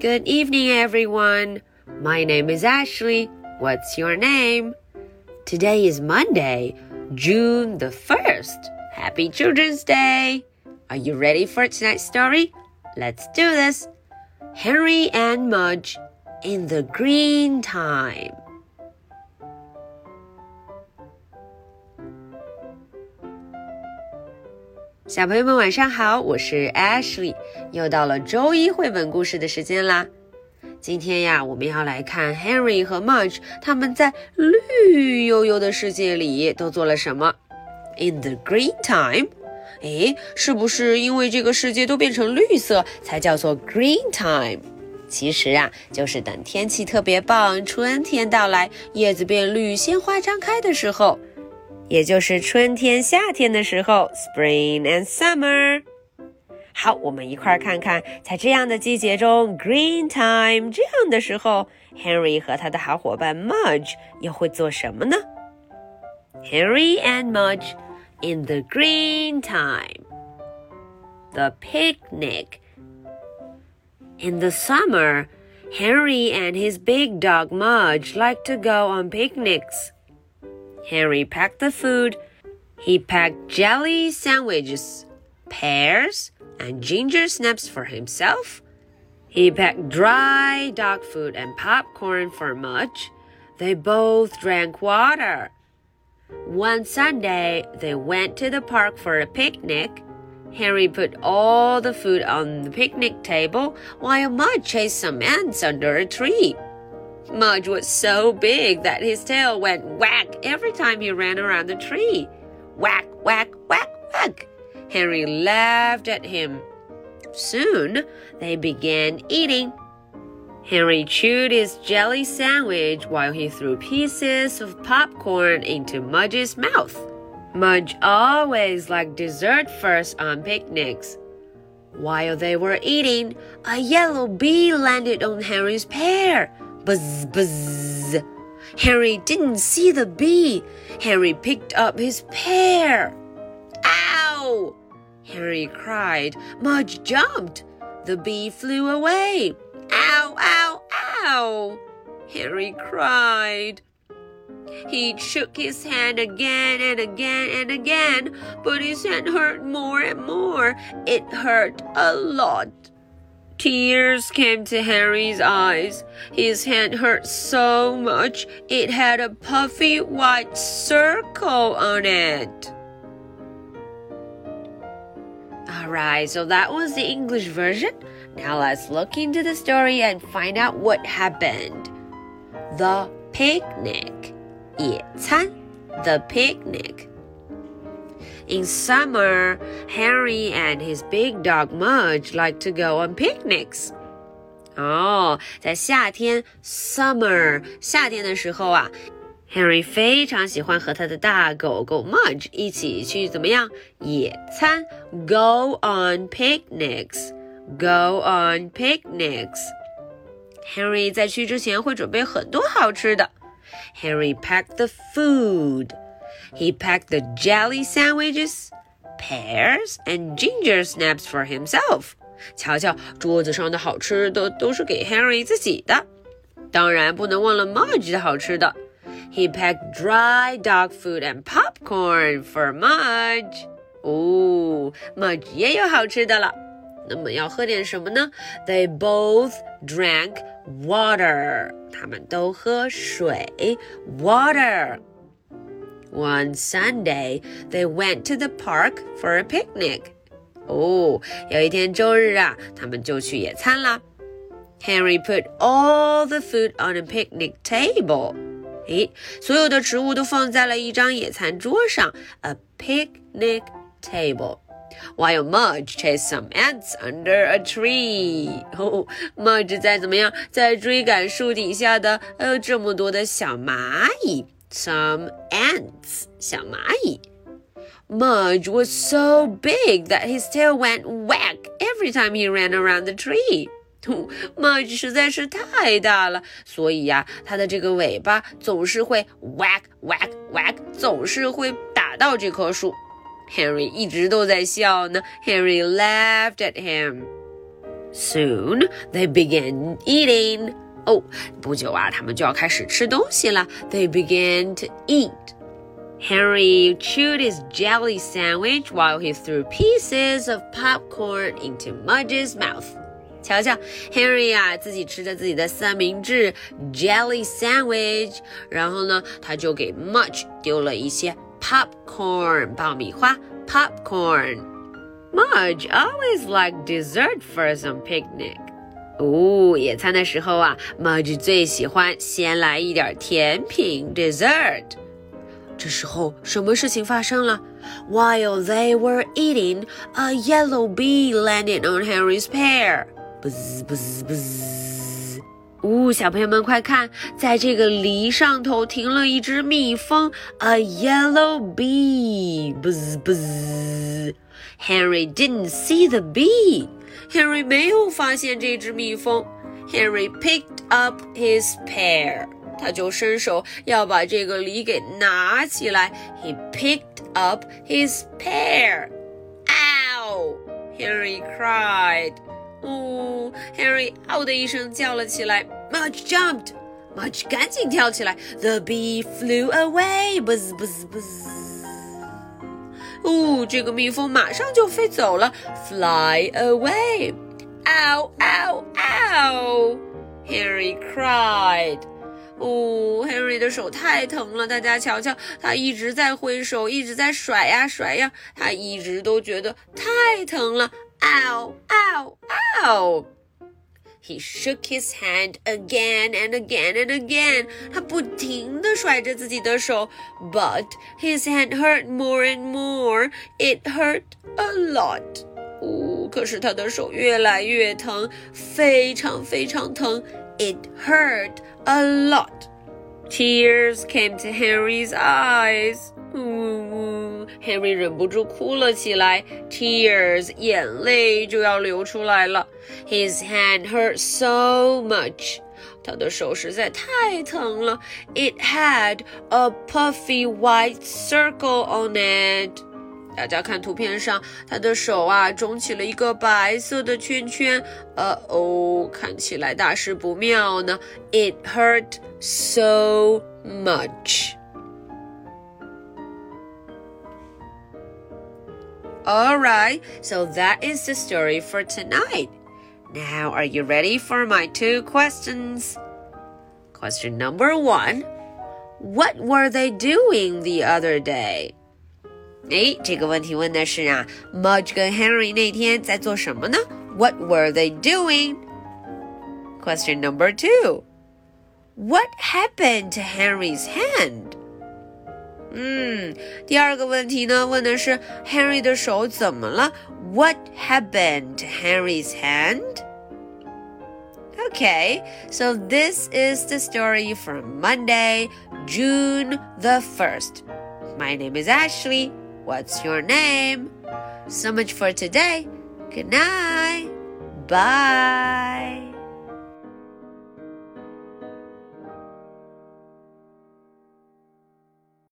Good evening, everyone. My name is Ashley. What's your name? Today is Monday, June the 1st. Happy Children's Day. Are you ready for tonight's story? Let's do this. Henry and Mudge in the green time. 小朋友们晚上好，我是 Ashley，又到了周一绘本故事的时间啦。今天呀，我们要来看 Henry 和 Mudge 他们在绿油油的世界里都做了什么。In the green time，诶，是不是因为这个世界都变成绿色才叫做 green time？其实啊，就是等天气特别棒，春天到来，叶子变绿，鲜花张开的时候。也就是春天、夏天的时候，Spring and Summer。好，我们一块儿看看，在这样的季节中，Green Time 这样的时候，Henry 和他的好伙伴 Mudge 又会做什么呢？Henry and Mudge in the Green Time. The picnic. In the summer, Henry and his big dog Mudge like to go on picnics. Henry packed the food. He packed jelly sandwiches, pears, and ginger snaps for himself. He packed dry dog food and popcorn for Mudge. They both drank water. One Sunday, they went to the park for a picnic. Henry put all the food on the picnic table while Mudge chased some ants under a tree. Mudge was so big that his tail went whack every time he ran around the tree. Whack, whack, whack, whack. Henry laughed at him. Soon they began eating. Henry chewed his jelly sandwich while he threw pieces of popcorn into Mudge's mouth. Mudge always liked dessert first on picnics. While they were eating, a yellow bee landed on Henry's pear. Buzz, buzz. Harry didn't see the bee. Harry picked up his pear. Ow! Harry cried. Mudge jumped. The bee flew away. Ow, ow, ow! Harry cried. He shook his hand again and again and again, but his hand hurt more and more. It hurt a lot. Tears came to Harry's eyes. His hand hurt so much it had a puffy white circle on it. Alright, so that was the English version. Now let's look into the story and find out what happened. The picnic. 野餐 The picnic. In summer, Henry and his big dog Mudge like to go on picnics. 哦，在夏天 summer 夏天的时候啊，Henry 非常喜欢和他的大狗狗 Mudge 一起去怎么样野餐？Go on picnics. Go on picnics. Henry 在去之前会准备很多好吃的。Henry packed the food. He packed the jelly sandwiches, pears, and ginger snaps for himself. 瞧瞧，桌子上的好吃的都是给 Henry 自己的，当然不能忘了 Mudge 的好吃的。He packed dry dog food and popcorn for Mudge. 哦，Mudge 也有好吃的了。那么要喝点什么呢？They both drank water. 他们都喝水，water。 one Sunday, they went to the park for a picnic. 哦，有一天周日啊，他们就去野餐啦。Henry put all the food on a picnic table. 诶，所有的食物都放在了一张野餐桌上，a picnic table. While Mudge chased some ants under a tree. 哦，Mudge 在怎么样，在追赶树底下的呃这么多的小蚂蚁。 some ants, 小蚂蚁. Mudge was so big that his tail went whack every time he ran around the tree. Mudge 实在是太大了，所以呀、啊，它的这个尾巴总是会 whack whack whack，总是会打到这棵树。Henry 一直都在笑呢。Henry laughed at him. Soon they began eating. 哦，不久啊，他们就要开始吃东西了。They began to eat. Henry chewed his jelly sandwich while he threw pieces of popcorn into Mudge's mouth. 瞧瞧，Henry 啊，自己吃着自己的三明治 jelly sandwich，然后呢，他就给 Mudge 丢了一些 popcorn 爆米花 popcorn。Mudge always liked dessert for some picnic. 哦，野餐的时候啊，Mudge 最喜欢先来一点甜品 dessert。这时候，什么事情发生了？While they were eating, a yellow bee landed on Henry's pear. 不滋不滋不！呜，小朋友们快看，在这个梨上头停了一只蜜蜂，a yellow bee。不滋不！Henry didn't see the bee。Henry 没有发现这只蜜蜂。Henry picked up his pear，他就伸手要把这个梨给拿起来。He picked up his pear. Ow! Henry cried. 哦，Henry 嗷的一声叫了起来。Mudge jumped. Mudge 赶紧跳起来。The bee flew away. Buzz buzz buzz. 哦，这个蜜蜂马上就飞走了。Fly away. Ow, ow, ow. Harry cried. 哦，Harry 的手太疼了，大家瞧瞧，他一直在挥手，一直在甩呀甩呀，他一直都觉得太疼了。Ow, ow, ow! He shook his hand again and again and again. 他不停地甩着自己的手，but his hand hurt more and more. It hurt a lot. 哦，可是他的手越来越疼，非常非常疼。It hurt a lot. Tears came to Henry's eyes. 呜，Henry 忍不住哭了起来，tears 眼泪就要流出来了。His hand hurt so much，他的手实在太疼了。It had a puffy white circle on it。 大家看图片上，他的手啊肿起了一个白色的圈圈。呃哦，看起来大事不妙呢。It hurt so much。Alright, so that is the story for tonight. Now, are you ready for my two questions? Question number one What were they doing the other day? 诶，这个问题问的是啊，Mudge 跟 Henry 那天在做什么呢？What were they doing? Question number two What happened to Henry's hand? 嗯，第二个问题呢，问的是 Henry 的手怎么了？What happened to Henry's hand? Okay, so this is the story from Monday, June the 1st. My name is Ashley. What's your name? So much for today. Good night. Bye.